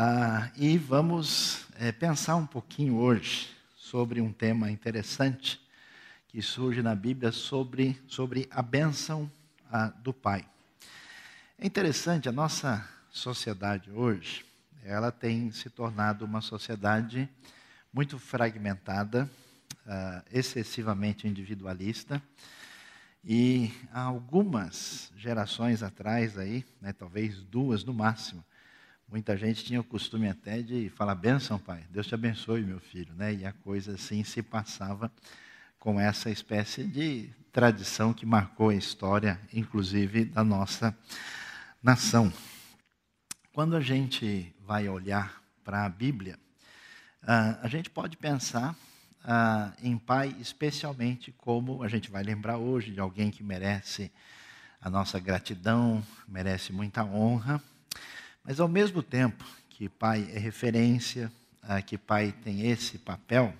Ah, e vamos é, pensar um pouquinho hoje sobre um tema interessante que surge na Bíblia sobre, sobre a bênção ah, do Pai. É interessante, a nossa sociedade hoje, ela tem se tornado uma sociedade muito fragmentada, ah, excessivamente individualista, e há algumas gerações atrás aí, né, talvez duas no máximo, muita gente tinha o costume até de falar benção, pai, Deus te abençoe, meu filho, né? E a coisa assim se passava com essa espécie de tradição que marcou a história, inclusive da nossa nação. Quando a gente vai olhar para a Bíblia, ah, a gente pode pensar ah, em pai, especialmente como a gente vai lembrar hoje de alguém que merece a nossa gratidão, merece muita honra, mas ao mesmo tempo que pai é referência, ah, que pai tem esse papel,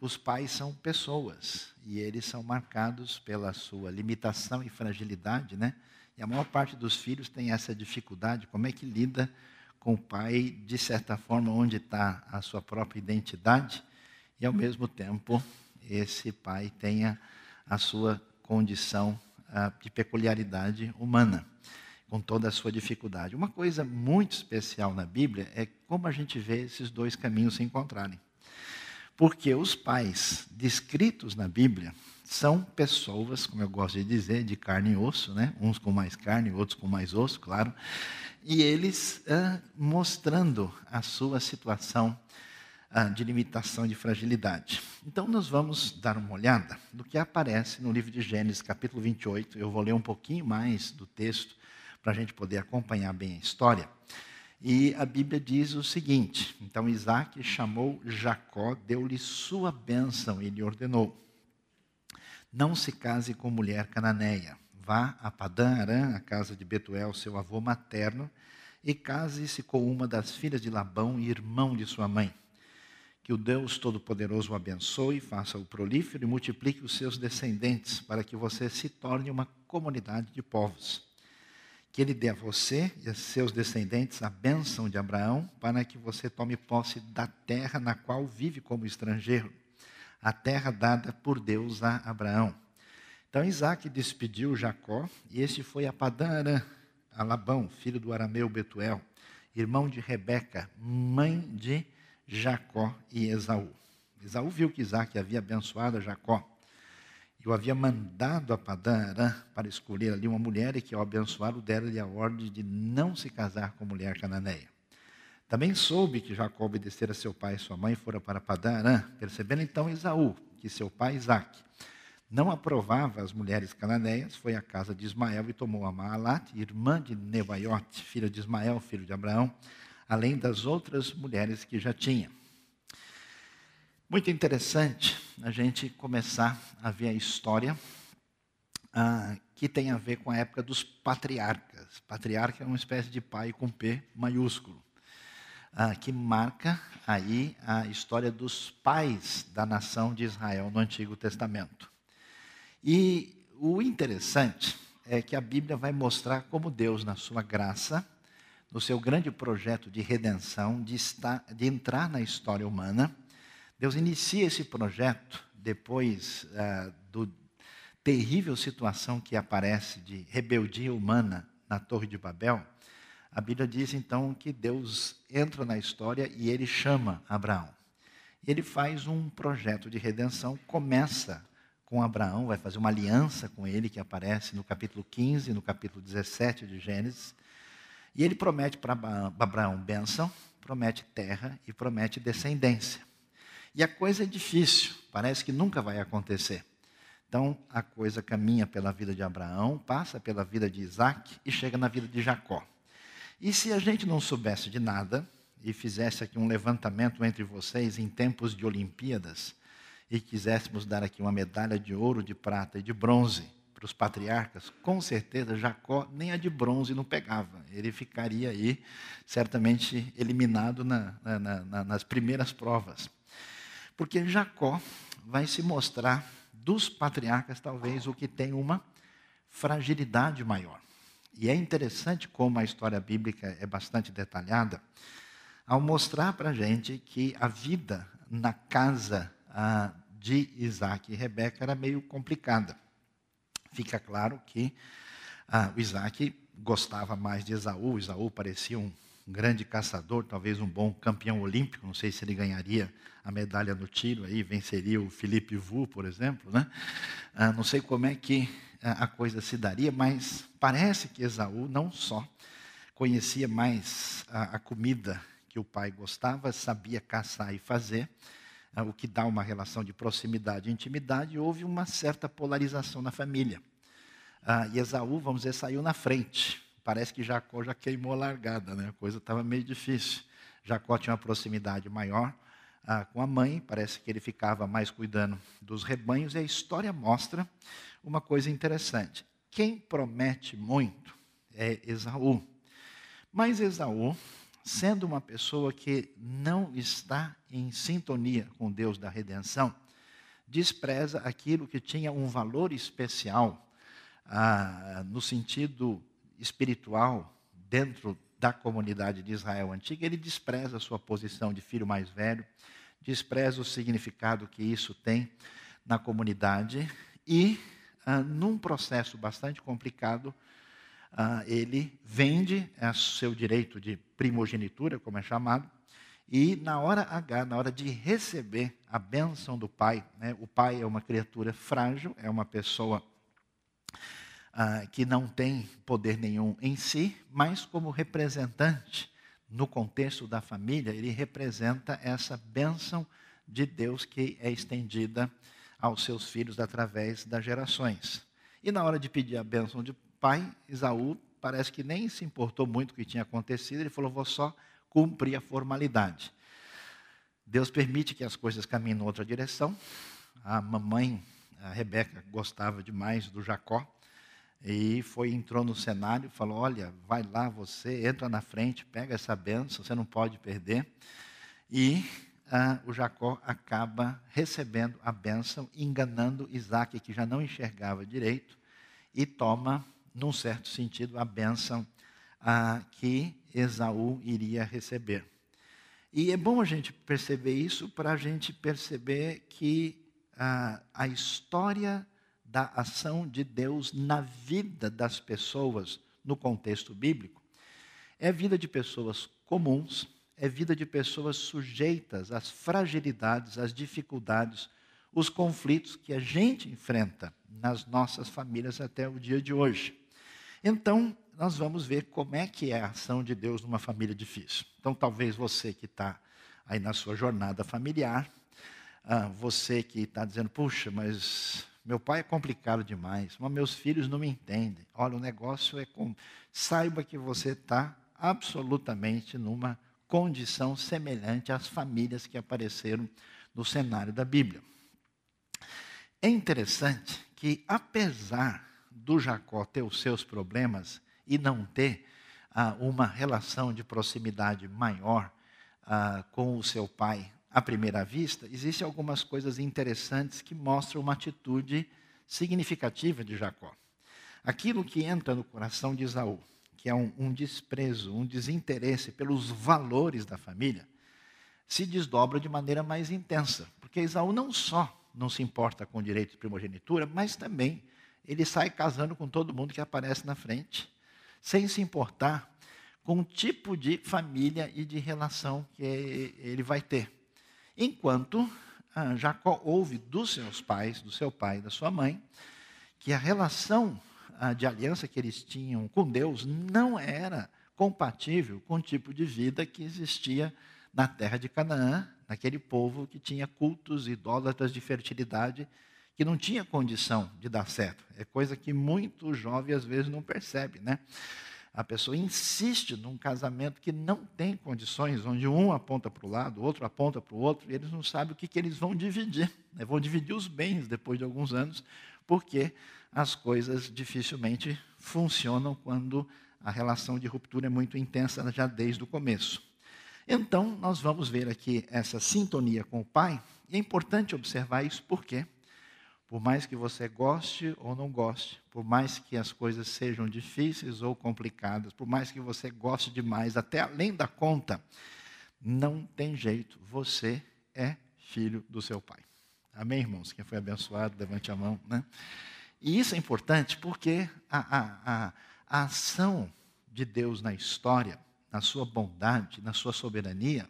os pais são pessoas e eles são marcados pela sua limitação e fragilidade, né? E a maior parte dos filhos tem essa dificuldade. Como é que lida com o pai, de certa forma, onde está a sua própria identidade e, ao mesmo tempo, esse pai tenha a sua condição uh, de peculiaridade humana, com toda a sua dificuldade. Uma coisa muito especial na Bíblia é como a gente vê esses dois caminhos se encontrarem. Porque os pais descritos na Bíblia são pessoas, como eu gosto de dizer, de carne e osso, né? uns com mais carne, outros com mais osso, claro, e eles ah, mostrando a sua situação ah, de limitação, de fragilidade. Então, nós vamos dar uma olhada no que aparece no livro de Gênesis, capítulo 28. Eu vou ler um pouquinho mais do texto para a gente poder acompanhar bem a história. E a Bíblia diz o seguinte: então Isaac chamou Jacó, deu-lhe sua bênção e lhe ordenou: Não se case com mulher cananeia. Vá a Padã Arã, a casa de Betuel, seu avô materno, e case-se com uma das filhas de Labão, irmão de sua mãe. Que o Deus Todo-Poderoso o abençoe, faça-o prolífero e multiplique os seus descendentes, para que você se torne uma comunidade de povos que ele dê a você e a seus descendentes a bênção de Abraão, para que você tome posse da terra na qual vive como estrangeiro, a terra dada por Deus a Abraão. Então Isaac despediu Jacó, e este foi a Padã a Labão, filho do arameu Betuel, irmão de Rebeca, mãe de Jacó e Esaú. Esaú viu que Isaac havia abençoado Jacó eu havia mandado a Padã Arã para escolher ali uma mulher e que, ao abençoá-lo, deram-lhe a ordem de não se casar com mulher cananeia. Também soube que Jacó obedecera seu pai e sua mãe e fora para Padã Arã, percebendo então Esaú que seu pai Isaque não aprovava as mulheres cananeias, foi à casa de Ismael e tomou a Maalat, irmã de Nebaiote, filha de Ismael, filho de Abraão, além das outras mulheres que já tinha. Muito interessante a gente começar a ver a história ah, que tem a ver com a época dos patriarcas. Patriarca é uma espécie de pai com P maiúsculo, ah, que marca aí a história dos pais da nação de Israel no Antigo Testamento. E o interessante é que a Bíblia vai mostrar como Deus, na sua graça, no seu grande projeto de redenção, de, estar, de entrar na história humana, Deus inicia esse projeto depois ah, do terrível situação que aparece de rebeldia humana na Torre de Babel. A Bíblia diz então que Deus entra na história e ele chama Abraão. Ele faz um projeto de redenção, começa com Abraão, vai fazer uma aliança com ele, que aparece no capítulo 15, no capítulo 17 de Gênesis. E ele promete para Abraão bênção, promete terra e promete descendência. E a coisa é difícil, parece que nunca vai acontecer. Então a coisa caminha pela vida de Abraão, passa pela vida de Isaac e chega na vida de Jacó. E se a gente não soubesse de nada e fizesse aqui um levantamento entre vocês em tempos de Olimpíadas e quiséssemos dar aqui uma medalha de ouro, de prata e de bronze para os patriarcas, com certeza Jacó nem a de bronze não pegava. Ele ficaria aí certamente eliminado na, na, na, nas primeiras provas. Porque Jacó vai se mostrar dos patriarcas, talvez, o que tem uma fragilidade maior. E é interessante como a história bíblica é bastante detalhada, ao mostrar para a gente que a vida na casa ah, de Isaac e Rebeca era meio complicada. Fica claro que ah, o Isaac gostava mais de Esaú, Esaú parecia um grande caçador, talvez um bom campeão olímpico, não sei se ele ganharia a medalha no tiro, aí venceria o Felipe Vu, por exemplo, né? Ah, não sei como é que a coisa se daria, mas parece que Esaú não só conhecia mais a, a comida que o pai gostava, sabia caçar e fazer, ah, o que dá uma relação de proximidade e intimidade, houve uma certa polarização na família. Ah, e Esaú, vamos dizer, saiu na frente. Parece que Jacó já queimou a largada, né? a coisa estava meio difícil. Jacó tinha uma proximidade maior ah, com a mãe, parece que ele ficava mais cuidando dos rebanhos, e a história mostra uma coisa interessante. Quem promete muito é Esaú. Mas Esaú, sendo uma pessoa que não está em sintonia com Deus da redenção, despreza aquilo que tinha um valor especial ah, no sentido espiritual dentro da comunidade de Israel antiga, ele despreza a sua posição de filho mais velho, despreza o significado que isso tem na comunidade e, ah, num processo bastante complicado, ah, ele vende o seu direito de primogenitura, como é chamado, e na hora H, na hora de receber a bênção do pai, né, o pai é uma criatura frágil, é uma pessoa ah, que não tem poder nenhum em si, mas como representante no contexto da família, ele representa essa bênção de Deus que é estendida aos seus filhos através das gerações. E na hora de pedir a bênção de pai, Isaú parece que nem se importou muito com o que tinha acontecido, ele falou: vou só cumprir a formalidade. Deus permite que as coisas caminhem em outra direção. A mamãe, a Rebeca, gostava demais do Jacó. E foi, entrou no cenário, falou: Olha, vai lá você, entra na frente, pega essa benção, você não pode perder. E ah, o Jacó acaba recebendo a benção, enganando Isaac, que já não enxergava direito, e toma, num certo sentido, a benção ah, que Esaú iria receber. E é bom a gente perceber isso para a gente perceber que ah, a história da ação de Deus na vida das pessoas no contexto bíblico, é vida de pessoas comuns, é vida de pessoas sujeitas às fragilidades, às dificuldades, os conflitos que a gente enfrenta nas nossas famílias até o dia de hoje. Então, nós vamos ver como é que é a ação de Deus numa família difícil. Então, talvez você que está aí na sua jornada familiar, ah, você que está dizendo, puxa, mas meu pai é complicado demais, mas meus filhos não me entendem. Olha, o negócio é com. Saiba que você está absolutamente numa condição semelhante às famílias que apareceram no cenário da Bíblia. É interessante que, apesar do Jacó ter os seus problemas e não ter ah, uma relação de proximidade maior ah, com o seu pai à primeira vista, existem algumas coisas interessantes que mostram uma atitude significativa de Jacó. Aquilo que entra no coração de Isaú, que é um, um desprezo, um desinteresse pelos valores da família, se desdobra de maneira mais intensa, porque Isaú não só não se importa com o direito de primogenitura, mas também ele sai casando com todo mundo que aparece na frente, sem se importar com o tipo de família e de relação que ele vai ter. Enquanto ah, Jacó ouve dos seus pais, do seu pai e da sua mãe, que a relação ah, de aliança que eles tinham com Deus não era compatível com o tipo de vida que existia na terra de Canaã, naquele povo que tinha cultos idólatras de fertilidade, que não tinha condição de dar certo. É coisa que muito jovem às vezes não percebe, né? A pessoa insiste num casamento que não tem condições, onde um aponta para o lado, o outro aponta para o outro, e eles não sabem o que, que eles vão dividir. Né? Vão dividir os bens depois de alguns anos, porque as coisas dificilmente funcionam quando a relação de ruptura é muito intensa já desde o começo. Então, nós vamos ver aqui essa sintonia com o pai, e é importante observar isso porque por mais que você goste ou não goste, por mais que as coisas sejam difíceis ou complicadas, por mais que você goste demais, até além da conta, Não tem jeito, você é filho do seu pai. Amém, irmãos? Quem foi abençoado, levante a mão. Né? E isso é importante porque a, a, a, a ação de Deus na história, na sua bondade, na sua soberania,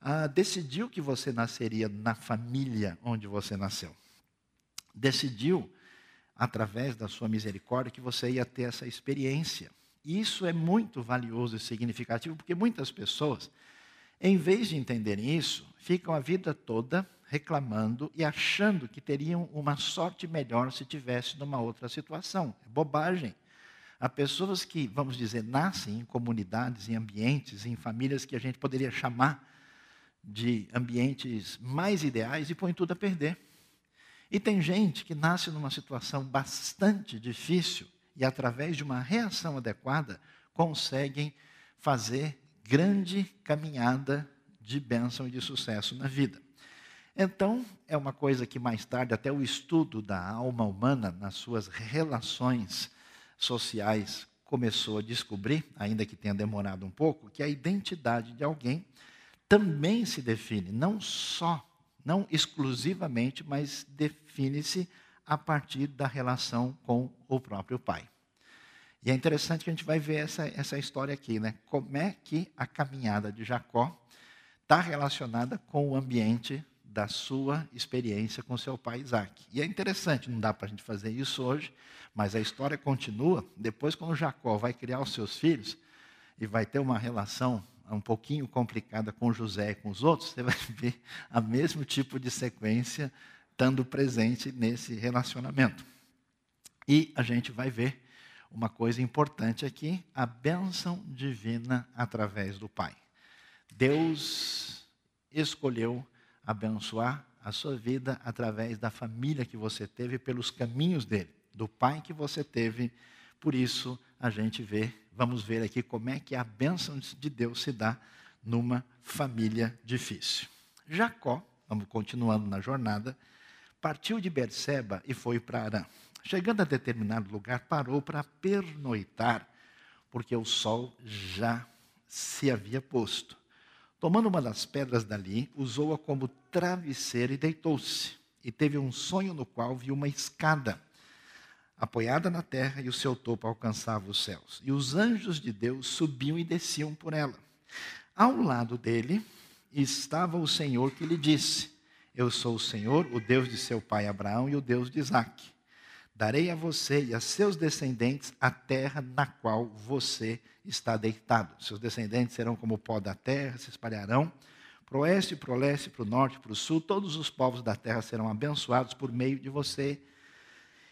ah, decidiu que você nasceria na família onde você nasceu. Decidiu, através da sua misericórdia, que você ia ter essa experiência. E isso é muito valioso e significativo, porque muitas pessoas, em vez de entenderem isso, ficam a vida toda reclamando e achando que teriam uma sorte melhor se tivesse numa outra situação. É bobagem. Há pessoas que, vamos dizer, nascem em comunidades, em ambientes, em famílias que a gente poderia chamar de ambientes mais ideais e põem tudo a perder. E tem gente que nasce numa situação bastante difícil e, através de uma reação adequada, conseguem fazer grande caminhada de bênção e de sucesso na vida. Então, é uma coisa que mais tarde, até o estudo da alma humana nas suas relações sociais começou a descobrir, ainda que tenha demorado um pouco, que a identidade de alguém também se define, não só, não exclusivamente, mas define-se a partir da relação com o próprio pai. E é interessante que a gente vai ver essa, essa história aqui, né? Como é que a caminhada de Jacó está relacionada com o ambiente da sua experiência com seu pai Isaac. E é interessante, não dá para a gente fazer isso hoje, mas a história continua. Depois, quando Jacó vai criar os seus filhos e vai ter uma relação um pouquinho complicada com José e com os outros, você vai ver a mesmo tipo de sequência estando presente nesse relacionamento. E a gente vai ver uma coisa importante aqui: a bênção divina através do Pai. Deus escolheu abençoar a sua vida através da família que você teve, pelos caminhos dele, do pai que você teve. Por isso, a gente vê, vamos ver aqui como é que a bênção de Deus se dá numa família difícil. Jacó, vamos continuando na jornada, partiu de Berseba e foi para Arã. Chegando a determinado lugar, parou para pernoitar, porque o sol já se havia posto. Tomando uma das pedras dali, usou-a como travesseiro e deitou-se. E teve um sonho no qual viu uma escada apoiada na terra e o seu topo alcançava os céus. E os anjos de Deus subiam e desciam por ela. Ao lado dele estava o Senhor que lhe disse: Eu sou o Senhor, o Deus de seu pai Abraão e o Deus de Isaque. Darei a você e a seus descendentes a terra na qual você está deitado. Seus descendentes serão como o pó da terra, se espalharão para o oeste, para o leste, para o norte, para o sul. Todos os povos da terra serão abençoados por meio de você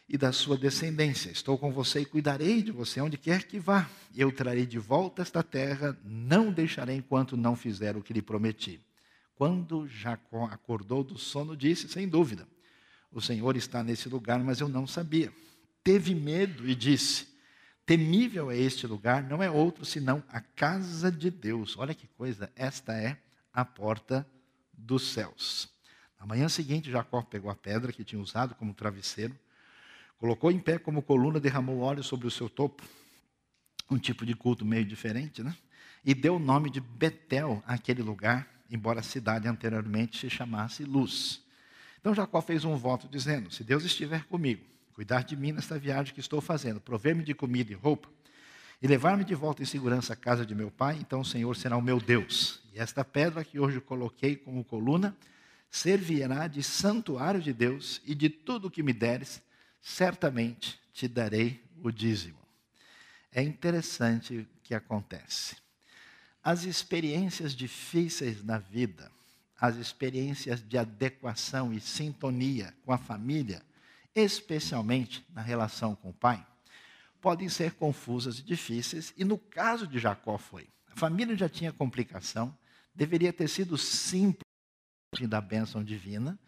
e da sua descendência. Estou com você e cuidarei de você onde quer que vá. Eu trarei de volta esta terra, não deixarei enquanto não fizer o que lhe prometi. Quando Jacó acordou do sono, disse, sem dúvida, o Senhor está nesse lugar, mas eu não sabia. Teve medo e disse: Temível é este lugar, não é outro senão a casa de Deus. Olha que coisa, esta é a porta dos céus. Na manhã seguinte, Jacó pegou a pedra que tinha usado como travesseiro, colocou em pé como coluna, derramou óleo sobre o seu topo, um tipo de culto meio diferente, né? E deu o nome de Betel àquele lugar, embora a cidade anteriormente se chamasse Luz. Então Jacó fez um voto dizendo: Se Deus estiver comigo, cuidar de mim nesta viagem que estou fazendo, prover-me de comida e roupa, e levar-me de volta em segurança à casa de meu pai, então o Senhor será o meu Deus. E esta pedra que hoje coloquei como coluna servirá de santuário de Deus, e de tudo o que me deres, certamente te darei o dízimo. É interessante o que acontece. As experiências difíceis na vida as experiências de adequação e sintonia com a família, especialmente na relação com o pai, podem ser confusas e difíceis, e no caso de Jacó foi. A família já tinha complicação, deveria ter sido simples da bênção divina.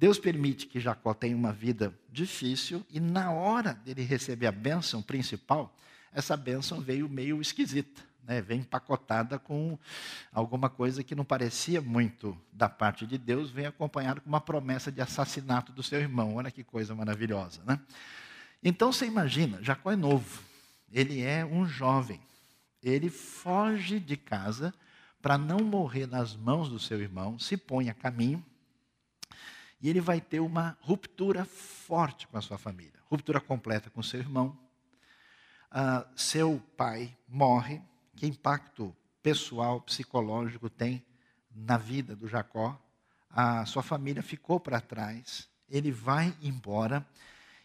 Deus permite que Jacó tenha uma vida difícil, e na hora dele receber a bênção principal, essa bênção veio meio esquisita né, vem empacotada com alguma coisa que não parecia muito da parte de Deus, vem acompanhado com uma promessa de assassinato do seu irmão. Olha que coisa maravilhosa, né? Então você imagina, Jacó é novo, ele é um jovem, ele foge de casa para não morrer nas mãos do seu irmão, se põe a caminho e ele vai ter uma ruptura forte com a sua família ruptura completa com seu irmão. Uh, seu pai morre. Que impacto pessoal, psicológico tem na vida do Jacó? A sua família ficou para trás. Ele vai embora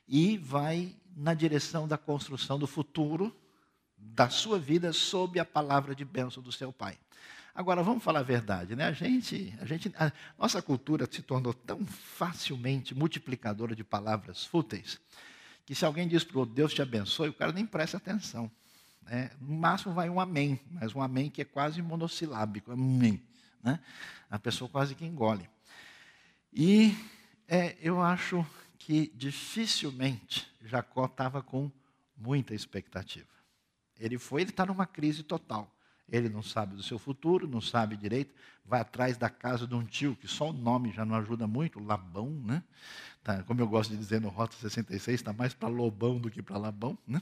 e vai na direção da construção do futuro da sua vida sob a palavra de bênção do seu pai. Agora, vamos falar a verdade, né? A gente, a gente, a nossa cultura se tornou tão facilmente multiplicadora de palavras fúteis, que se alguém diz para o Deus te abençoe, o cara nem presta atenção. Né? No máximo vai um amém, mas um amém que é quase monossilábico, amém. Né? A pessoa quase que engole. E é, eu acho que dificilmente Jacó estava com muita expectativa. Ele foi, ele está numa crise total. Ele não sabe do seu futuro, não sabe direito, vai atrás da casa de um tio, que só o nome já não ajuda muito, Labão, né? Tá, como eu gosto de dizer no Rota 66, está mais para Lobão do que para Labão, né?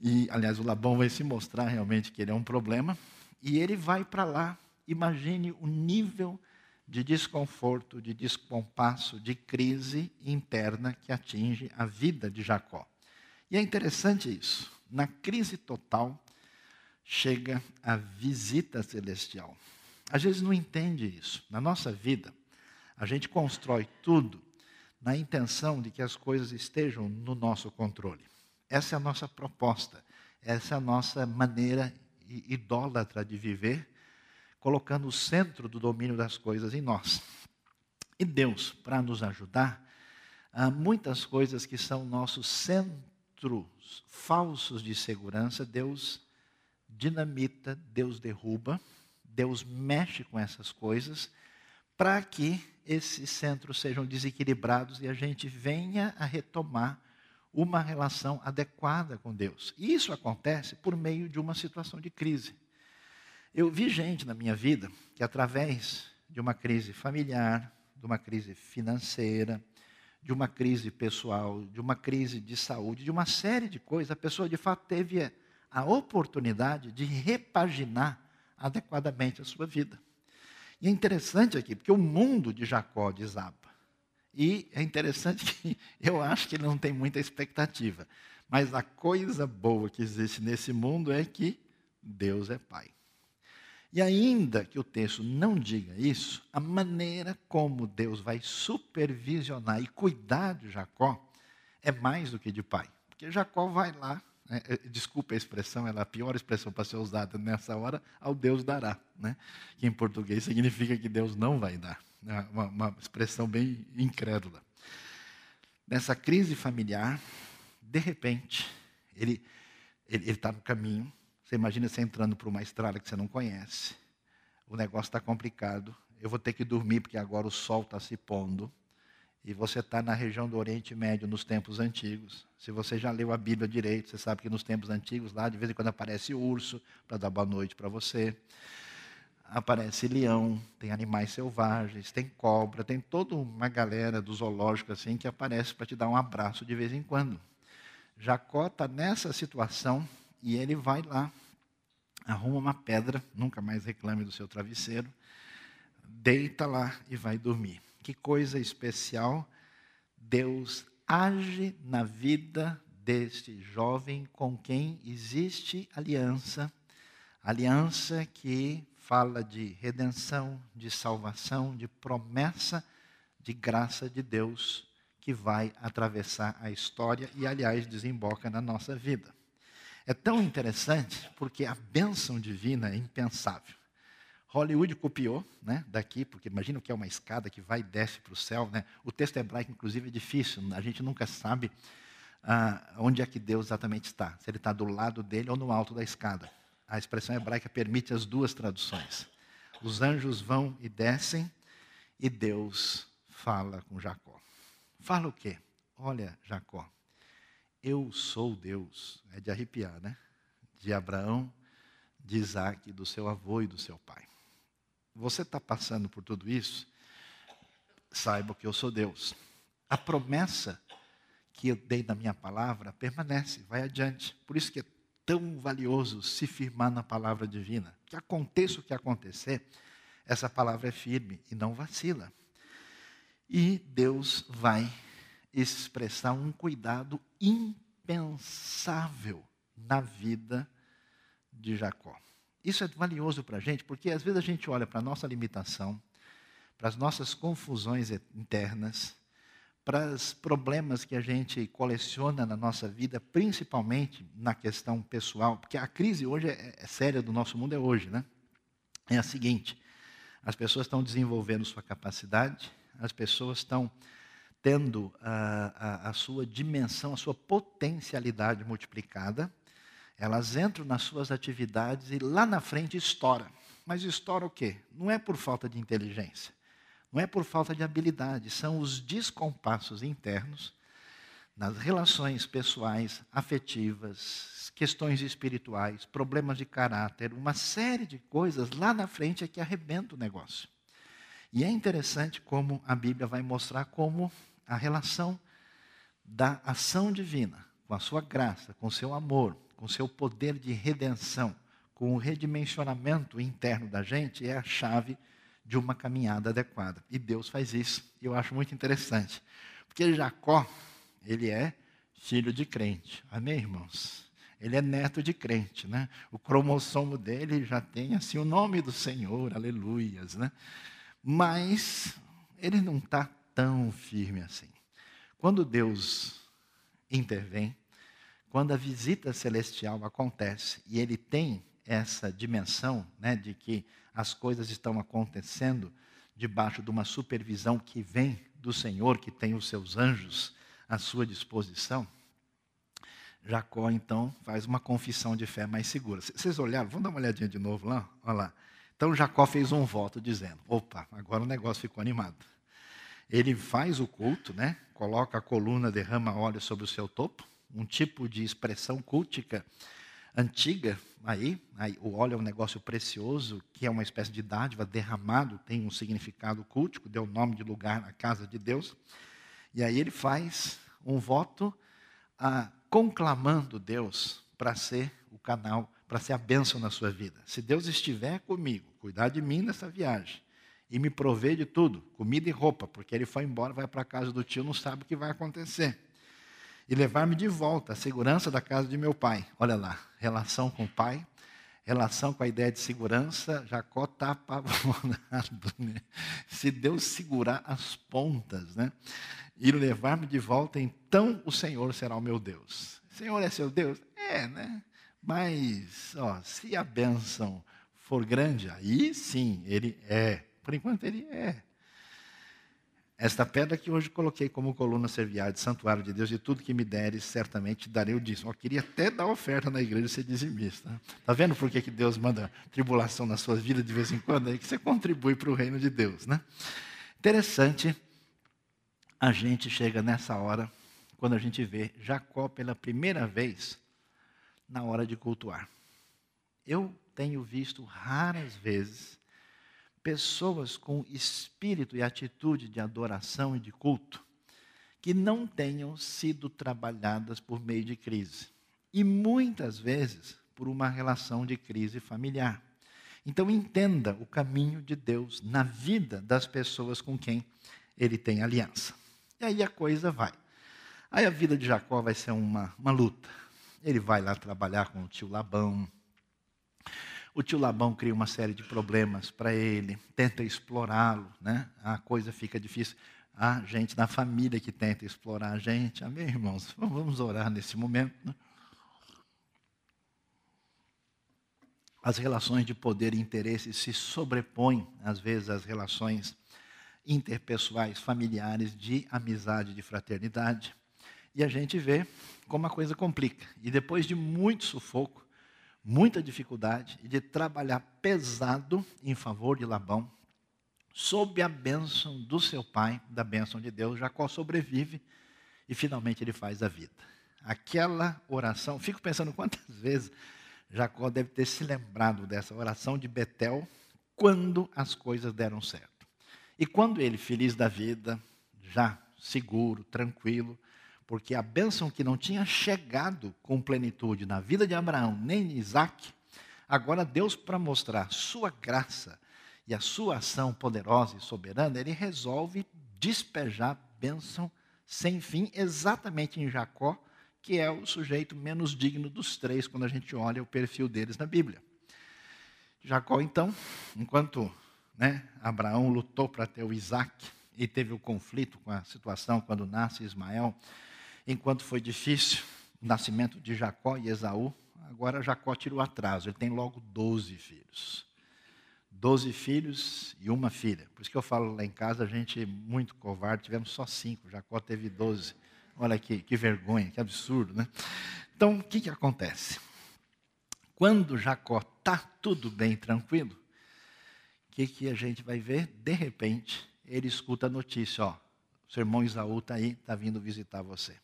E, aliás, o Labão vai se mostrar realmente que ele é um problema, e ele vai para lá. Imagine o nível de desconforto, de descompasso, de crise interna que atinge a vida de Jacó. E é interessante isso. Na crise total, chega a visita celestial. Às vezes não entende isso. Na nossa vida, a gente constrói tudo na intenção de que as coisas estejam no nosso controle. Essa é a nossa proposta, essa é a nossa maneira idólatra de viver, colocando o centro do domínio das coisas em nós. E Deus, para nos ajudar, há muitas coisas que são nossos centros falsos de segurança, Deus dinamita, Deus derruba, Deus mexe com essas coisas para que esses centros sejam desequilibrados e a gente venha a retomar uma relação adequada com Deus. E isso acontece por meio de uma situação de crise. Eu vi gente na minha vida que, através de uma crise familiar, de uma crise financeira, de uma crise pessoal, de uma crise de saúde, de uma série de coisas, a pessoa de fato teve a oportunidade de repaginar adequadamente a sua vida. E é interessante aqui, porque o mundo de Jacó desaba. E é interessante que eu acho que ele não tem muita expectativa. Mas a coisa boa que existe nesse mundo é que Deus é Pai. E ainda que o texto não diga isso, a maneira como Deus vai supervisionar e cuidar de Jacó é mais do que de pai. Porque Jacó vai lá desculpe a expressão, ela é a pior expressão para ser usada nessa hora, ao Deus dará. Né? Que em português significa que Deus não vai dar. É uma, uma expressão bem incrédula. Nessa crise familiar, de repente, ele está no caminho. Você imagina você entrando por uma estrada que você não conhece. O negócio está complicado. Eu vou ter que dormir porque agora o sol está se pondo e você está na região do Oriente Médio nos tempos antigos, se você já leu a Bíblia direito, você sabe que nos tempos antigos, lá de vez em quando aparece urso para dar boa noite para você. Aparece leão, tem animais selvagens, tem cobra, tem toda uma galera do zoológico assim que aparece para te dar um abraço de vez em quando. Jacó está nessa situação e ele vai lá, arruma uma pedra, nunca mais reclame do seu travesseiro, deita lá e vai dormir. Que coisa especial. Deus age na vida deste jovem com quem existe aliança, aliança que fala de redenção, de salvação, de promessa de graça de Deus que vai atravessar a história e, aliás, desemboca na nossa vida. É tão interessante porque a bênção divina é impensável. Hollywood copiou né, daqui, porque imagina que é uma escada que vai e desce para o céu. Né? O texto hebraico, inclusive, é difícil, a gente nunca sabe ah, onde é que Deus exatamente está, se ele está do lado dele ou no alto da escada. A expressão hebraica permite as duas traduções. Os anjos vão e descem, e Deus fala com Jacó. Fala o quê? Olha, Jacó, eu sou Deus. É de arrepiar, né? De Abraão, de Isaac, do seu avô e do seu pai você está passando por tudo isso, saiba que eu sou Deus. A promessa que eu dei na minha palavra permanece, vai adiante. Por isso que é tão valioso se firmar na palavra divina. Que aconteça o que acontecer, essa palavra é firme e não vacila. E Deus vai expressar um cuidado impensável na vida de Jacó. Isso é valioso para a gente, porque às vezes a gente olha para a nossa limitação, para as nossas confusões internas, para os problemas que a gente coleciona na nossa vida, principalmente na questão pessoal, porque a crise hoje é, é séria do nosso mundo é hoje, né? É a seguinte: as pessoas estão desenvolvendo sua capacidade, as pessoas estão tendo a, a, a sua dimensão, a sua potencialidade multiplicada, elas entram nas suas atividades e lá na frente estoura. Mas estoura o quê? Não é por falta de inteligência, não é por falta de habilidade, são os descompassos internos nas relações pessoais, afetivas, questões espirituais, problemas de caráter, uma série de coisas lá na frente é que arrebenta o negócio. E é interessante como a Bíblia vai mostrar como a relação da ação divina, com a sua graça, com o seu amor, com seu poder de redenção, com o redimensionamento interno da gente, é a chave de uma caminhada adequada. E Deus faz isso. E eu acho muito interessante. Porque Jacó, ele é filho de crente. Amém, irmãos? Ele é neto de crente, né? O cromossomo dele já tem assim o nome do Senhor, aleluias, né? Mas ele não está tão firme assim. Quando Deus intervém, quando a visita celestial acontece e ele tem essa dimensão né, de que as coisas estão acontecendo debaixo de uma supervisão que vem do Senhor, que tem os seus anjos à sua disposição, Jacó então faz uma confissão de fé mais segura. Vocês olharam? Vamos dar uma olhadinha de novo lá? Olha lá. Então Jacó fez um voto dizendo: opa, agora o negócio ficou animado. Ele faz o culto, né? coloca a coluna, derrama óleo sobre o seu topo, um tipo de expressão cultica antiga, aí, aí, o óleo é um negócio precioso, que é uma espécie de dádiva derramado, tem um significado cultico, deu nome de lugar na casa de Deus. E aí ele faz um voto ah, conclamando Deus para ser o canal, para ser a bênção na sua vida. Se Deus estiver comigo, cuidar de mim nessa viagem, e me prover de tudo, comida e roupa, porque ele foi embora, vai para a casa do tio, não sabe o que vai acontecer e levar-me de volta à segurança da casa de meu pai. Olha lá, relação com o pai, relação com a ideia de segurança, Jacó está apavorado. Né? Se Deus segurar as pontas né? e levar-me de volta, então o Senhor será o meu Deus. O Senhor é seu Deus? É, né? Mas, ó, se a bênção for grande, aí sim, ele é. Por enquanto, ele é. Esta pedra que hoje coloquei como coluna serviar de santuário de Deus, e tudo que me deres, certamente darei o dízimo. Eu queria até dar oferta na igreja ser dizimista. Está vendo por que, que Deus manda tribulação na sua vida de vez em quando? É que você contribui para o reino de Deus. Né? Interessante, a gente chega nessa hora, quando a gente vê Jacó pela primeira vez na hora de cultuar. Eu tenho visto raras vezes pessoas com espírito e atitude de adoração e de culto que não tenham sido trabalhadas por meio de crise. E muitas vezes por uma relação de crise familiar. Então entenda o caminho de Deus na vida das pessoas com quem ele tem aliança. E aí a coisa vai. Aí a vida de Jacó vai ser uma, uma luta. Ele vai lá trabalhar com o tio Labão, o tio Labão cria uma série de problemas para ele, tenta explorá-lo, né? a coisa fica difícil. Há gente na família que tenta explorar a gente. Amém, irmãos? Vamos orar nesse momento. Né? As relações de poder e interesse se sobrepõem, às vezes, às relações interpessoais, familiares, de amizade, de fraternidade. E a gente vê como a coisa complica. E depois de muito sufoco, muita dificuldade e de trabalhar pesado em favor de Labão, sob a bênção do seu pai, da bênção de Deus, Jacó sobrevive e finalmente ele faz a vida. Aquela oração, fico pensando quantas vezes Jacó deve ter se lembrado dessa oração de Betel quando as coisas deram certo. E quando ele, feliz da vida, já seguro, tranquilo, porque a bênção que não tinha chegado com plenitude na vida de Abraão nem de Isaac, agora Deus, para mostrar sua graça e a sua ação poderosa e soberana, ele resolve despejar bênção sem fim exatamente em Jacó, que é o sujeito menos digno dos três quando a gente olha o perfil deles na Bíblia. Jacó, então, enquanto né, Abraão lutou para ter o Isaac e teve o conflito com a situação quando nasce Ismael, enquanto foi difícil o nascimento de Jacó e Esaú, agora Jacó tira o atraso, ele tem logo 12 filhos. 12 filhos e uma filha. Por isso que eu falo lá em casa, a gente é muito covarde, tivemos só cinco, Jacó teve 12. Olha que, que vergonha, que absurdo, né? Então, o que, que acontece? Quando Jacó está tudo bem, tranquilo, o que, que a gente vai ver? De repente, ele escuta a notícia, ó, seu irmão Isaú está aí, está vindo visitar você.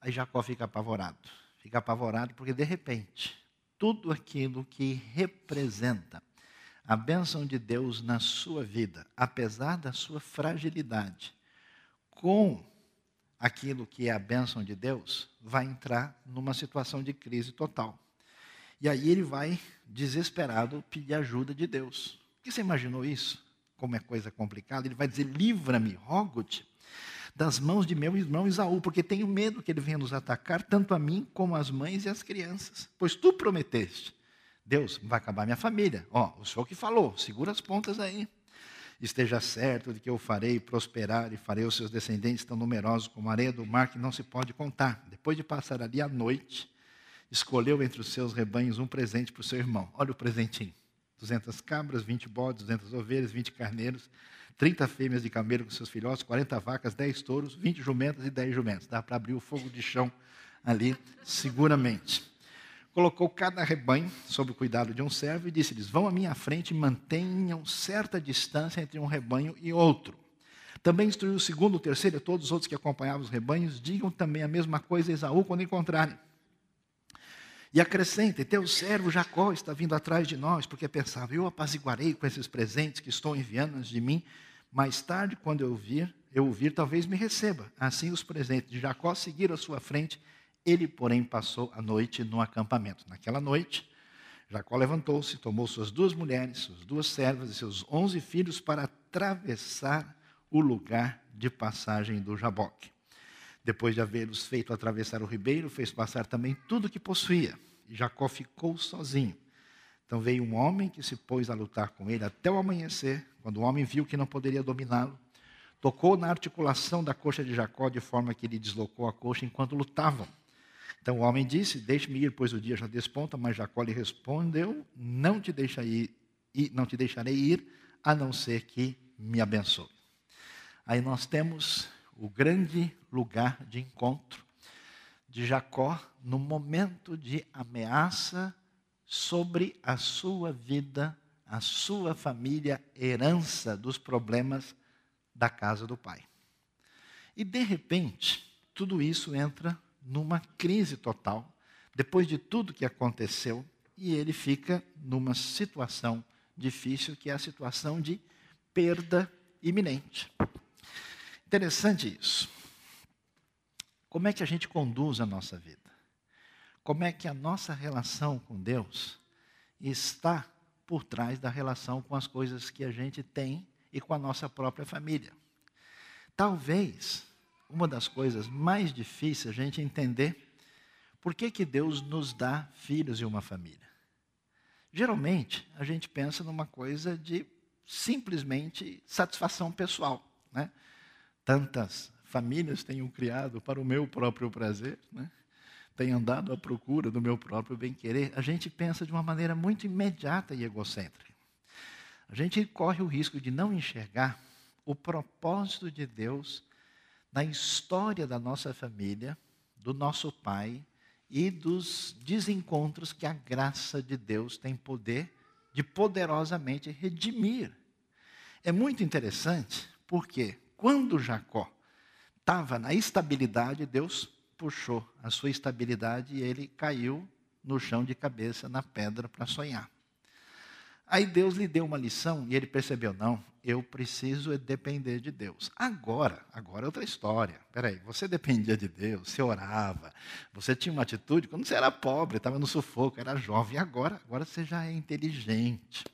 Aí Jacó fica apavorado. Fica apavorado porque, de repente, tudo aquilo que representa a bênção de Deus na sua vida, apesar da sua fragilidade, com aquilo que é a bênção de Deus, vai entrar numa situação de crise total. E aí ele vai, desesperado, pedir ajuda de Deus. Porque você imaginou isso? Como é coisa complicada? Ele vai dizer: livra-me, rogo-te, das mãos de meu irmão Isaú, porque tenho medo que ele venha nos atacar, tanto a mim como as mães e as crianças. Pois tu prometeste, Deus, vai acabar minha família. Ó, o senhor que falou, segura as pontas aí. Esteja certo de que eu farei prosperar e farei os seus descendentes tão numerosos como a areia do mar que não se pode contar. Depois de passar ali a noite, escolheu entre os seus rebanhos um presente para o seu irmão. Olha o presentinho: 200 cabras, 20 bodes, 200 ovelhas, 20 carneiros, 30 fêmeas de camelo com seus filhotes, 40 vacas, 10 touros, 20 jumentas e 10 jumentos. Dá para abrir o fogo de chão ali, seguramente. Colocou cada rebanho sob o cuidado de um servo e disse-lhes: Vão à minha frente e mantenham certa distância entre um rebanho e outro. Também instruiu o segundo, o terceiro e todos os outros que acompanhavam os rebanhos: digam também a mesma coisa a Esaú quando encontrarem. E acrescenta: teu servo Jacó está vindo atrás de nós, porque pensava: eu apaziguarei com esses presentes que estou enviando antes de mim. Mais tarde, quando eu vir, eu ouvir, talvez me receba. Assim, os presentes de Jacó seguiram à sua frente. Ele, porém, passou a noite no acampamento. Naquela noite, Jacó levantou-se, tomou suas duas mulheres, suas duas servas e seus onze filhos para atravessar o lugar de passagem do Jaboque. Depois de havê-los feito atravessar o ribeiro, fez passar também tudo o que possuía. E Jacó ficou sozinho. Então veio um homem que se pôs a lutar com ele até o amanhecer. Quando o homem viu que não poderia dominá-lo, tocou na articulação da coxa de Jacó de forma que ele deslocou a coxa enquanto lutavam. Então o homem disse: Deixe-me ir, pois o dia já desponta. Mas Jacó lhe respondeu: Não te deixarei ir, não te deixarei ir, a não ser que me abençoe. Aí nós temos o grande lugar de encontro de Jacó no momento de ameaça sobre a sua vida, a sua família, herança dos problemas da casa do pai. E de repente, tudo isso entra numa crise total, depois de tudo que aconteceu, e ele fica numa situação difícil, que é a situação de perda iminente. Interessante isso. Como é que a gente conduz a nossa vida? Como é que a nossa relação com Deus está por trás da relação com as coisas que a gente tem e com a nossa própria família? Talvez uma das coisas mais difíceis a gente entender por que, que Deus nos dá filhos e uma família. Geralmente, a gente pensa numa coisa de simplesmente satisfação pessoal. Né? Tantas famílias tenho criado para o meu próprio prazer, né? tenho andado à procura do meu próprio bem-querer, a gente pensa de uma maneira muito imediata e egocêntrica. A gente corre o risco de não enxergar o propósito de Deus na história da nossa família, do nosso pai e dos desencontros que a graça de Deus tem poder de poderosamente redimir. É muito interessante porque quando Jacó estava na estabilidade, Deus puxou a sua estabilidade e ele caiu no chão de cabeça na pedra para sonhar. Aí Deus lhe deu uma lição e ele percebeu: não, eu preciso depender de Deus. Agora, agora é outra história. Peraí, você dependia de Deus, você orava, você tinha uma atitude quando você era pobre, estava no sufoco, era jovem. Agora, agora você já é inteligente.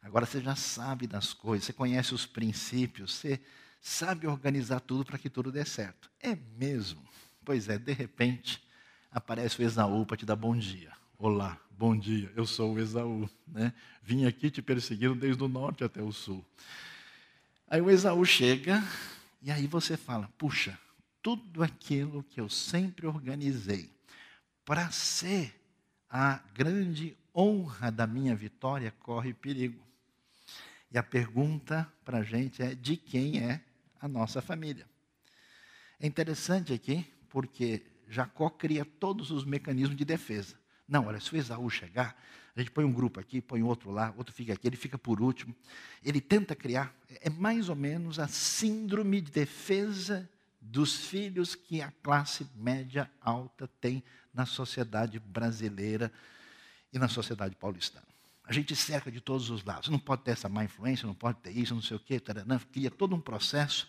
Agora você já sabe das coisas, você conhece os princípios, você sabe organizar tudo para que tudo dê certo. É mesmo? Pois é, de repente aparece o Esaú para te dar bom dia. Olá, bom dia, eu sou o Esaú. Né? Vim aqui te perseguindo desde o norte até o sul. Aí o Esaú chega e aí você fala: puxa, tudo aquilo que eu sempre organizei para ser a grande honra da minha vitória corre perigo. E a pergunta para a gente é: de quem é a nossa família? É interessante aqui, porque Jacó cria todos os mecanismos de defesa. Não, olha, se o Esaú chegar, a gente põe um grupo aqui, põe outro lá, outro fica aqui, ele fica por último. Ele tenta criar, é mais ou menos a síndrome de defesa dos filhos que a classe média alta tem na sociedade brasileira e na sociedade paulistana. A gente cerca de todos os lados. Não pode ter essa má influência, não pode ter isso, não sei o quê, taranã. cria todo um processo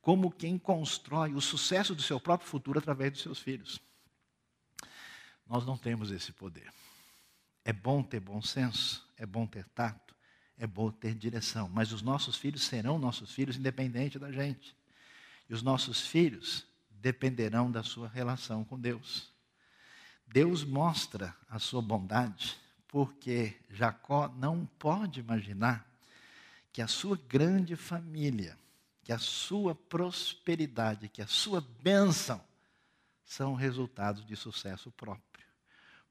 como quem constrói o sucesso do seu próprio futuro através dos seus filhos. Nós não temos esse poder. É bom ter bom senso, é bom ter tato, é bom ter direção, mas os nossos filhos serão nossos filhos independente da gente. E os nossos filhos dependerão da sua relação com Deus. Deus mostra a sua bondade porque Jacó não pode imaginar que a sua grande família, que a sua prosperidade, que a sua bênção são resultados de sucesso próprio.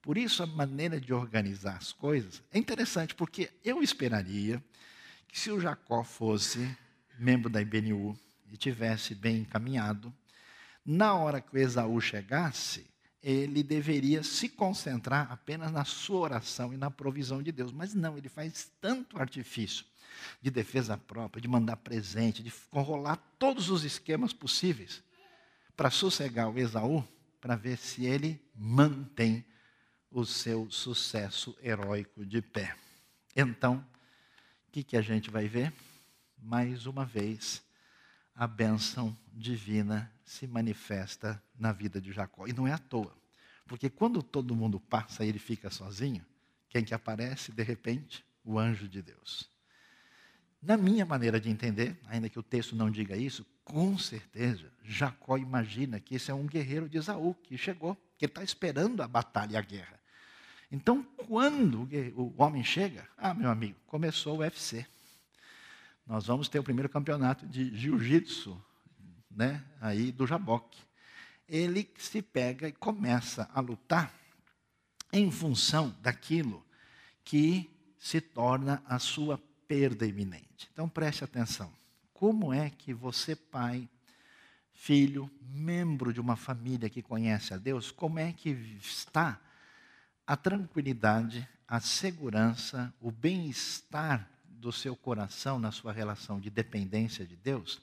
Por isso, a maneira de organizar as coisas é interessante, porque eu esperaria que se o Jacó fosse membro da IBNU e tivesse bem encaminhado, na hora que o Esaú chegasse, ele deveria se concentrar apenas na sua oração e na provisão de Deus. Mas não, ele faz tanto artifício de defesa própria, de mandar presente, de enrolar todos os esquemas possíveis para sossegar o Esaú, para ver se ele mantém o seu sucesso heróico de pé. Então, o que, que a gente vai ver? Mais uma vez, a bênção divina se manifesta na vida de Jacó. E não é à toa, porque quando todo mundo passa e ele fica sozinho, quem que aparece, de repente? O anjo de Deus. Na minha maneira de entender, ainda que o texto não diga isso, com certeza Jacó imagina que esse é um guerreiro de Esaú que chegou, que está esperando a batalha e a guerra. Então, quando o homem chega, ah, meu amigo, começou o UFC. Nós vamos ter o primeiro campeonato de jiu-jitsu, né, aí do Jaboque. Ele se pega e começa a lutar em função daquilo que se torna a sua perda iminente. Então preste atenção. Como é que você, pai, filho, membro de uma família que conhece a Deus, como é que está a tranquilidade, a segurança, o bem-estar do seu coração na sua relação de dependência de Deus?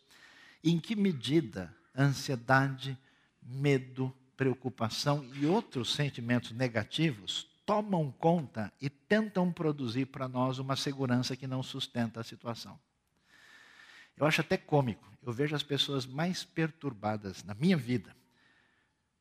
Em que medida ansiedade, medo, preocupação e outros sentimentos negativos tomam conta e tentam produzir para nós uma segurança que não sustenta a situação? Eu acho até cômico. Eu vejo as pessoas mais perturbadas na minha vida,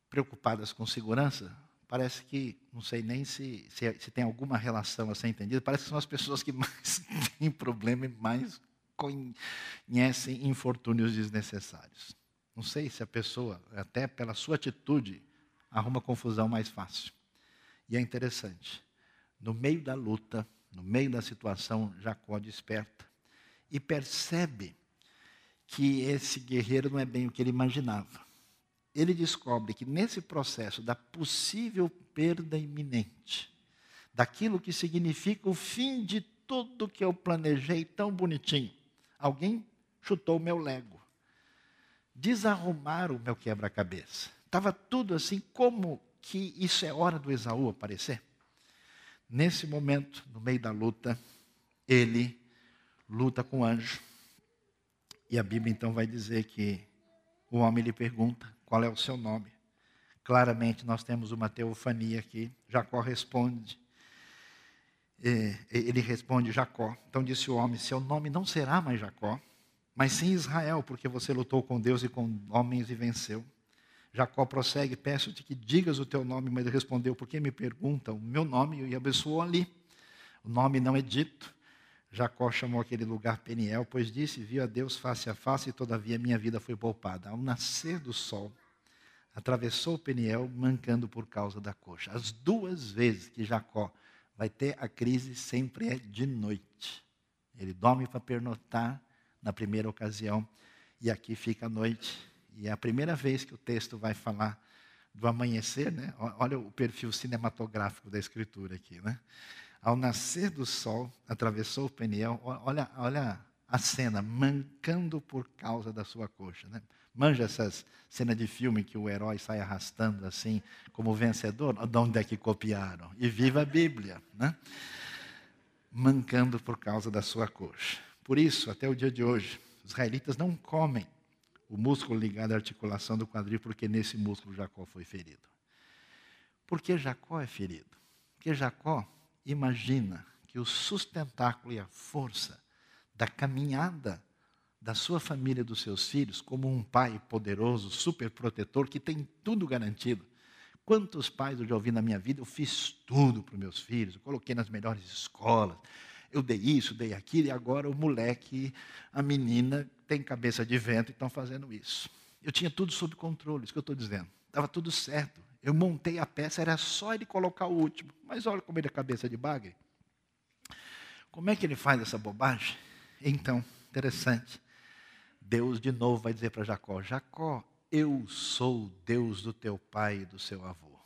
preocupadas com segurança, parece que, não sei nem se, se, se, tem alguma relação a ser entendida, parece que são as pessoas que mais têm problema e mais conhecem infortúnios desnecessários. Não sei se a pessoa, até pela sua atitude, arruma confusão mais fácil. E é interessante, no meio da luta, no meio da situação, Jacó desperta e percebe que esse guerreiro não é bem o que ele imaginava ele descobre que nesse processo da possível perda iminente, daquilo que significa o fim de tudo que eu planejei tão bonitinho, alguém chutou o meu lego, desarrumaram o meu quebra-cabeça. Estava tudo assim, como que isso é hora do Esaú aparecer? Nesse momento, no meio da luta, ele luta com o anjo. E a Bíblia então vai dizer que o homem lhe pergunta: qual é o seu nome? Claramente nós temos uma teofania aqui. Jacó responde. ele responde Jacó. Então disse o homem: Seu nome não será mais Jacó, mas sim Israel, porque você lutou com Deus e com homens e venceu. Jacó prossegue: Peço-te que digas o teu nome, mas ele respondeu: Por que me perguntam o meu nome? E abençoou ali. O nome não é dito. Jacó chamou aquele lugar Peniel, pois disse: Viu a Deus face a face, e todavia minha vida foi poupada. Ao nascer do sol, atravessou Peniel, mancando por causa da coxa. As duas vezes que Jacó vai ter a crise, sempre é de noite. Ele dorme para pernotar na primeira ocasião, e aqui fica a noite. E é a primeira vez que o texto vai falar do amanhecer, né? Olha o perfil cinematográfico da escritura aqui, né? Ao nascer do sol, atravessou o Peniel. Olha, olha a cena, mancando por causa da sua coxa, né? Manja essas cenas de filme que o herói sai arrastando assim, como vencedor? De onde é que copiaram? E viva a Bíblia, né? Mancando por causa da sua coxa. Por isso, até o dia de hoje, os israelitas não comem o músculo ligado à articulação do quadril, porque nesse músculo Jacó foi ferido. Por que Jacó é ferido? Porque Jacó imagina que o sustentáculo e a força da caminhada da sua família dos seus filhos, como um pai poderoso, super protetor, que tem tudo garantido. Quantos pais eu já ouvi na minha vida? Eu fiz tudo para os meus filhos, eu coloquei nas melhores escolas, eu dei isso, dei aquilo, e agora o moleque, a menina, tem cabeça de vento e estão fazendo isso. Eu tinha tudo sob controle, isso que eu estou dizendo. Estava tudo certo. Eu montei a peça, era só ele colocar o último. Mas olha como ele é cabeça de bagre. Como é que ele faz essa bobagem? Então, interessante. Deus de novo vai dizer para Jacó: Jacó, eu sou o Deus do teu pai e do seu avô.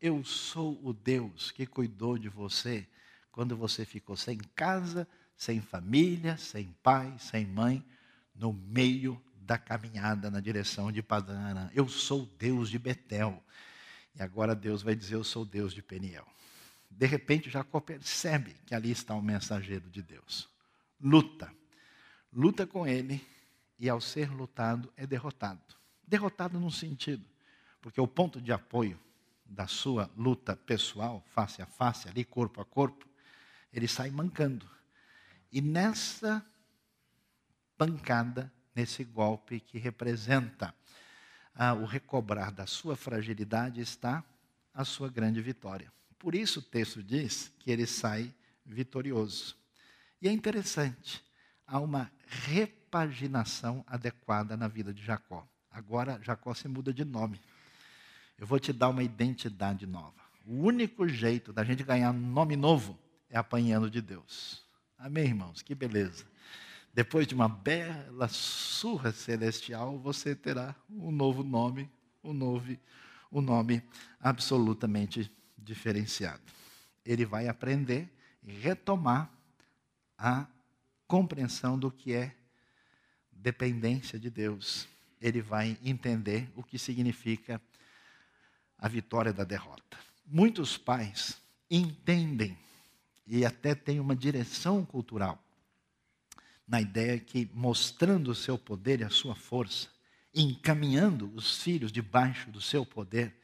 Eu sou o Deus que cuidou de você quando você ficou sem casa, sem família, sem pai, sem mãe, no meio da caminhada na direção de Padana. Eu sou o Deus de Betel. E agora Deus vai dizer: Eu sou Deus de Peniel. De repente, Jacó percebe que ali está o mensageiro de Deus. Luta. Luta com ele e ao ser lutado é derrotado. Derrotado num sentido, porque o ponto de apoio da sua luta pessoal, face a face, ali corpo a corpo, ele sai mancando. E nessa pancada, nesse golpe que representa ah, o recobrar da sua fragilidade, está a sua grande vitória. Por isso o texto diz que ele sai vitorioso. E é interessante, há uma repaginação adequada na vida de Jacó. Agora, Jacó se muda de nome. Eu vou te dar uma identidade nova. O único jeito da gente ganhar nome novo é apanhando de Deus. Amém, irmãos? Que beleza. Depois de uma bela surra celestial, você terá um novo nome, um novo, um nome absolutamente diferenciado. Ele vai aprender e retomar a compreensão do que é dependência de Deus, ele vai entender o que significa a vitória da derrota. Muitos pais entendem e até têm uma direção cultural na ideia que mostrando o seu poder e a sua força, encaminhando os filhos debaixo do seu poder,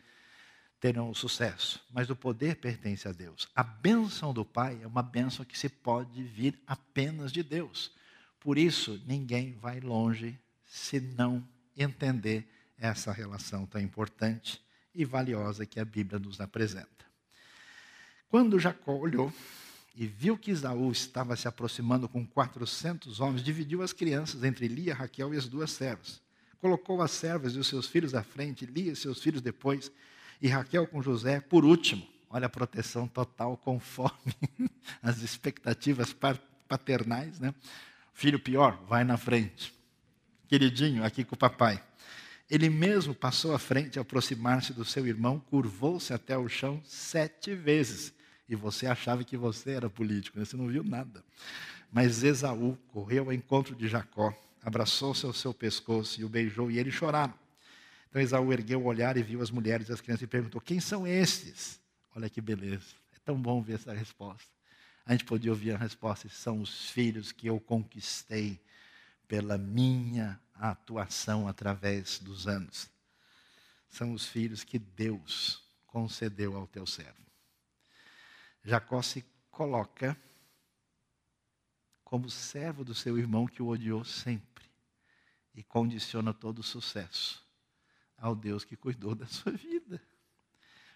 terão sucesso. Mas o poder pertence a Deus. A bênção do Pai é uma bênção que se pode vir apenas de Deus. Por isso, ninguém vai longe se não entender essa relação tão importante e valiosa que a Bíblia nos apresenta. Quando Jacó olhou e viu que Isaú estava se aproximando com 400 homens, dividiu as crianças entre Lia, Raquel e as duas servas. Colocou as servas e os seus filhos à frente, Lia e seus filhos depois, e Raquel com José por último. Olha a proteção total conforme as expectativas paternais, né? Filho pior, vai na frente. Queridinho, aqui com o papai. Ele mesmo passou à frente, aproximar-se do seu irmão, curvou-se até o chão sete vezes. E você achava que você era político, né? você não viu nada. Mas Esaú correu ao encontro de Jacó, abraçou-se ao seu pescoço e o beijou, e eles choraram. Então Esaú ergueu o olhar e viu as mulheres e as crianças e perguntou: Quem são estes? Olha que beleza. É tão bom ver essa resposta a gente podia ouvir a resposta: são os filhos que eu conquistei pela minha atuação através dos anos. São os filhos que Deus concedeu ao teu servo. Jacó se coloca como servo do seu irmão que o odiou sempre e condiciona todo o sucesso ao Deus que cuidou da sua vida.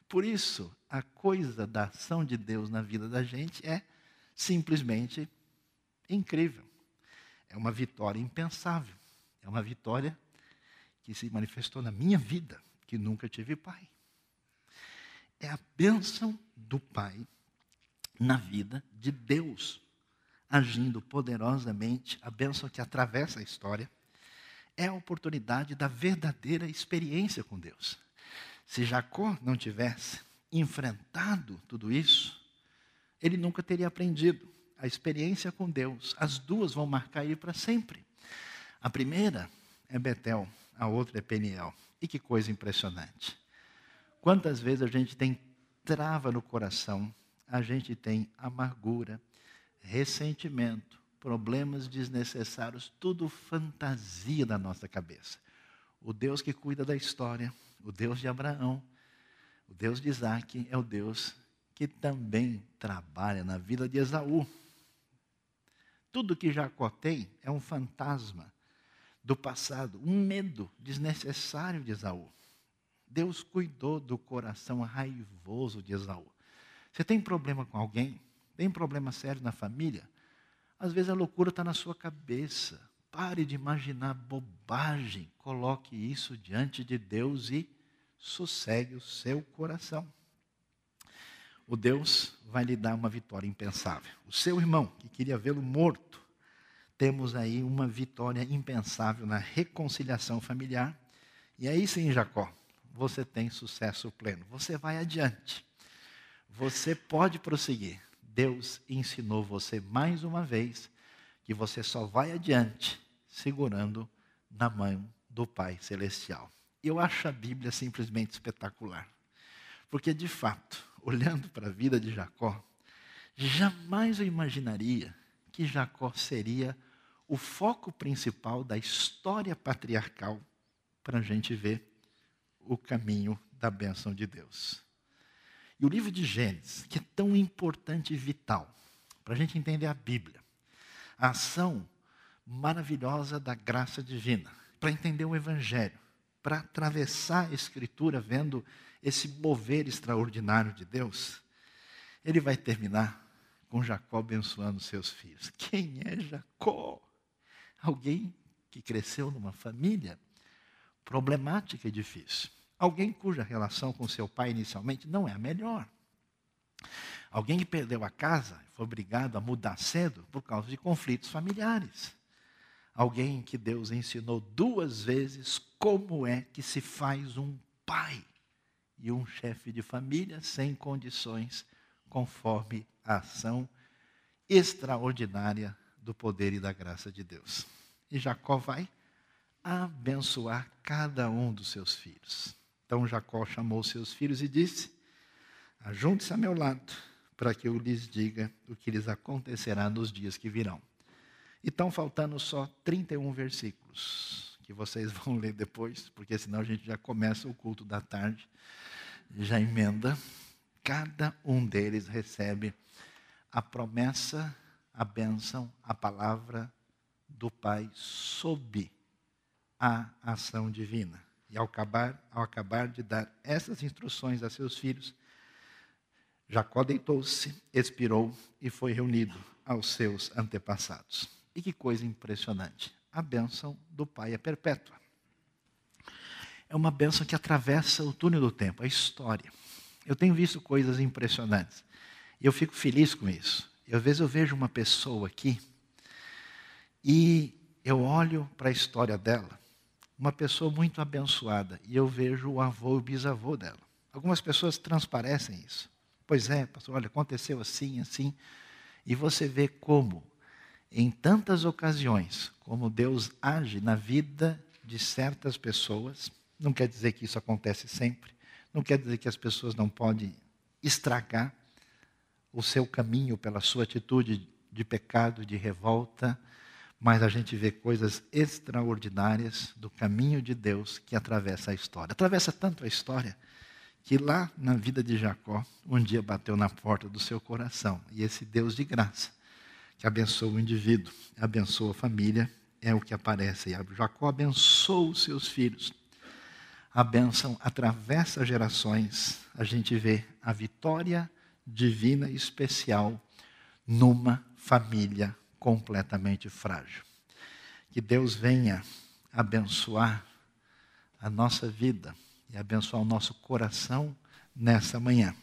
Por isso, a coisa da ação de Deus na vida da gente é simplesmente incrível. É uma vitória impensável. É uma vitória que se manifestou na minha vida, que nunca tive pai. É a bênção do Pai na vida de Deus, agindo poderosamente, a bênção que atravessa a história, é a oportunidade da verdadeira experiência com Deus. Se Jacó não tivesse enfrentado tudo isso, ele nunca teria aprendido a experiência com Deus. As duas vão marcar ele para sempre. A primeira é Betel, a outra é Peniel. E que coisa impressionante. Quantas vezes a gente tem trava no coração, a gente tem amargura, ressentimento, problemas desnecessários, tudo fantasia da nossa cabeça. O Deus que cuida da história, o Deus de Abraão, o Deus de Isaac, é o Deus que também trabalha na vida de Esaú. Tudo que Jacó tem é um fantasma do passado, um medo desnecessário de Esaú. Deus cuidou do coração raivoso de Esaú. Você tem problema com alguém? Tem problema sério na família? Às vezes a loucura está na sua cabeça. Pare de imaginar bobagem. Coloque isso diante de Deus e sossegue o seu coração. O Deus vai lhe dar uma vitória impensável. O seu irmão, que queria vê-lo morto, temos aí uma vitória impensável na reconciliação familiar. E aí sim, Jacó, você tem sucesso pleno. Você vai adiante. Você pode prosseguir. Deus ensinou você mais uma vez que você só vai adiante segurando na mão do Pai Celestial. Eu acho a Bíblia simplesmente espetacular. Porque, de fato, olhando para a vida de Jacó, jamais eu imaginaria que Jacó seria o foco principal da história patriarcal para a gente ver o caminho da bênção de Deus. E o livro de Gênesis, que é tão importante e vital para a gente entender a Bíblia, a ação maravilhosa da graça divina, para entender o Evangelho, para atravessar a Escritura vendo esse mover extraordinário de Deus, ele vai terminar com Jacó abençoando seus filhos. Quem é Jacó? Alguém que cresceu numa família problemática e difícil. Alguém cuja relação com seu pai inicialmente não é a melhor. Alguém que perdeu a casa foi obrigado a mudar cedo por causa de conflitos familiares. Alguém que Deus ensinou duas vezes como é que se faz um pai e um chefe de família sem condições, conforme a ação extraordinária do poder e da graça de Deus. E Jacó vai abençoar cada um dos seus filhos. Então Jacó chamou seus filhos e disse: Ajunte-se a meu lado, para que eu lhes diga o que lhes acontecerá nos dias que virão. E estão faltando só 31 versículos, que vocês vão ler depois, porque senão a gente já começa o culto da tarde, já emenda. Cada um deles recebe a promessa, a bênção, a palavra do Pai sob a ação divina. E ao acabar, ao acabar de dar essas instruções a seus filhos, Jacó deitou-se, expirou e foi reunido aos seus antepassados. E que coisa impressionante! A bênção do Pai é perpétua. É uma bênção que atravessa o túnel do tempo, a história. Eu tenho visto coisas impressionantes. E eu fico feliz com isso. E às vezes eu vejo uma pessoa aqui e eu olho para a história dela uma pessoa muito abençoada e eu vejo o avô e o bisavô dela. Algumas pessoas transparecem isso. Pois é, pastor, olha, aconteceu assim, assim. E você vê como, em tantas ocasiões, como Deus age na vida de certas pessoas. Não quer dizer que isso acontece sempre. Não quer dizer que as pessoas não podem estragar o seu caminho pela sua atitude de pecado, de revolta, mas a gente vê coisas extraordinárias do caminho de Deus que atravessa a história. Atravessa tanto a história que lá na vida de Jacó, um dia bateu na porta do seu coração. E esse Deus de graça, que abençoa o indivíduo, abençoa a família, é o que aparece aí. Jacó abençoa os seus filhos. A bênção atravessa gerações. A gente vê a vitória divina e especial numa família completamente frágil. Que Deus venha abençoar a nossa vida e abençoar o nosso coração nessa manhã.